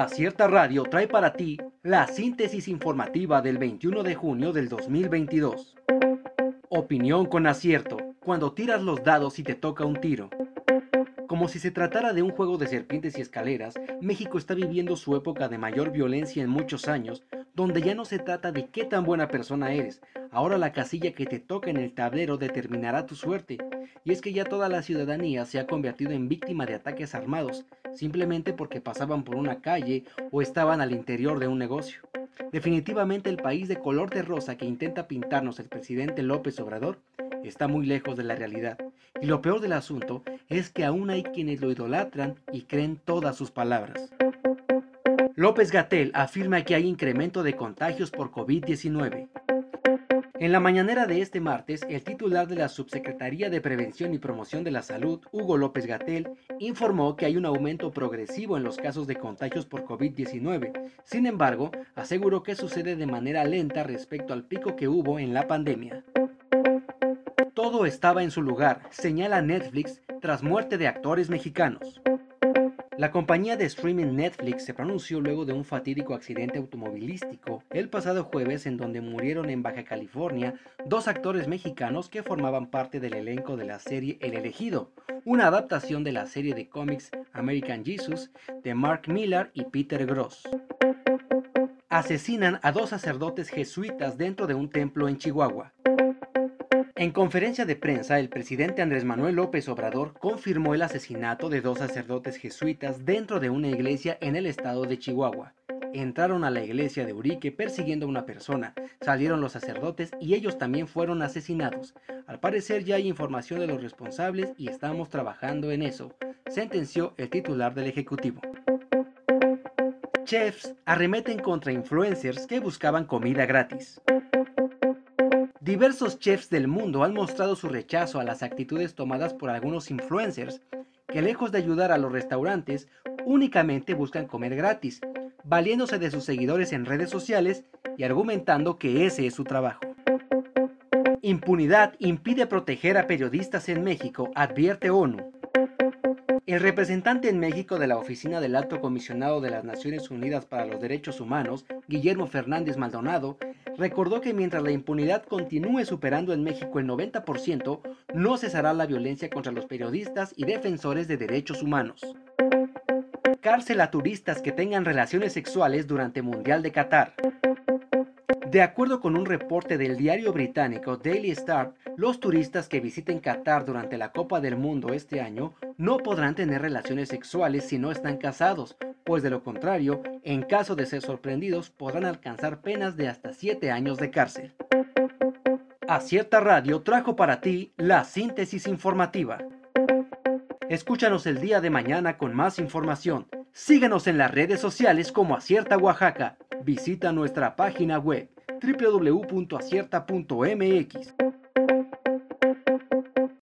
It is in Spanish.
Acierta Radio trae para ti la síntesis informativa del 21 de junio del 2022. Opinión con acierto, cuando tiras los dados y te toca un tiro. Como si se tratara de un juego de serpientes y escaleras, México está viviendo su época de mayor violencia en muchos años, donde ya no se trata de qué tan buena persona eres, ahora la casilla que te toca en el tablero determinará tu suerte, y es que ya toda la ciudadanía se ha convertido en víctima de ataques armados, simplemente porque pasaban por una calle o estaban al interior de un negocio. Definitivamente el país de color de rosa que intenta pintarnos el presidente López Obrador está muy lejos de la realidad. Y lo peor del asunto es que aún hay quienes lo idolatran y creen todas sus palabras. López Gatel afirma que hay incremento de contagios por COVID-19. En la mañanera de este martes, el titular de la Subsecretaría de Prevención y Promoción de la Salud, Hugo López Gatel, informó que hay un aumento progresivo en los casos de contagios por COVID-19. Sin embargo, aseguró que sucede de manera lenta respecto al pico que hubo en la pandemia. Todo estaba en su lugar, señala Netflix tras muerte de actores mexicanos. La compañía de streaming Netflix se pronunció luego de un fatídico accidente automovilístico el pasado jueves en donde murieron en Baja California dos actores mexicanos que formaban parte del elenco de la serie El elegido, una adaptación de la serie de cómics American Jesus de Mark Millar y Peter Gross. Asesinan a dos sacerdotes jesuitas dentro de un templo en Chihuahua. En conferencia de prensa, el presidente Andrés Manuel López Obrador confirmó el asesinato de dos sacerdotes jesuitas dentro de una iglesia en el estado de Chihuahua. Entraron a la iglesia de Urique persiguiendo a una persona, salieron los sacerdotes y ellos también fueron asesinados. Al parecer ya hay información de los responsables y estamos trabajando en eso, sentenció el titular del Ejecutivo. Chefs arremeten contra influencers que buscaban comida gratis. Diversos chefs del mundo han mostrado su rechazo a las actitudes tomadas por algunos influencers, que lejos de ayudar a los restaurantes, únicamente buscan comer gratis, valiéndose de sus seguidores en redes sociales y argumentando que ese es su trabajo. Impunidad impide proteger a periodistas en México, advierte ONU. El representante en México de la Oficina del Alto Comisionado de las Naciones Unidas para los Derechos Humanos, Guillermo Fernández Maldonado, recordó que mientras la impunidad continúe superando en México el 90%, no cesará la violencia contra los periodistas y defensores de derechos humanos. Cárcel a turistas que tengan relaciones sexuales durante Mundial de Qatar. De acuerdo con un reporte del diario británico Daily Star, los turistas que visiten Qatar durante la Copa del Mundo este año no podrán tener relaciones sexuales si no están casados, pues de lo contrario, en caso de ser sorprendidos, podrán alcanzar penas de hasta 7 años de cárcel. Acierta Radio trajo para ti la síntesis informativa. Escúchanos el día de mañana con más información. Síguenos en las redes sociales como Acierta Oaxaca. Visita nuestra página web www.acierta.mx.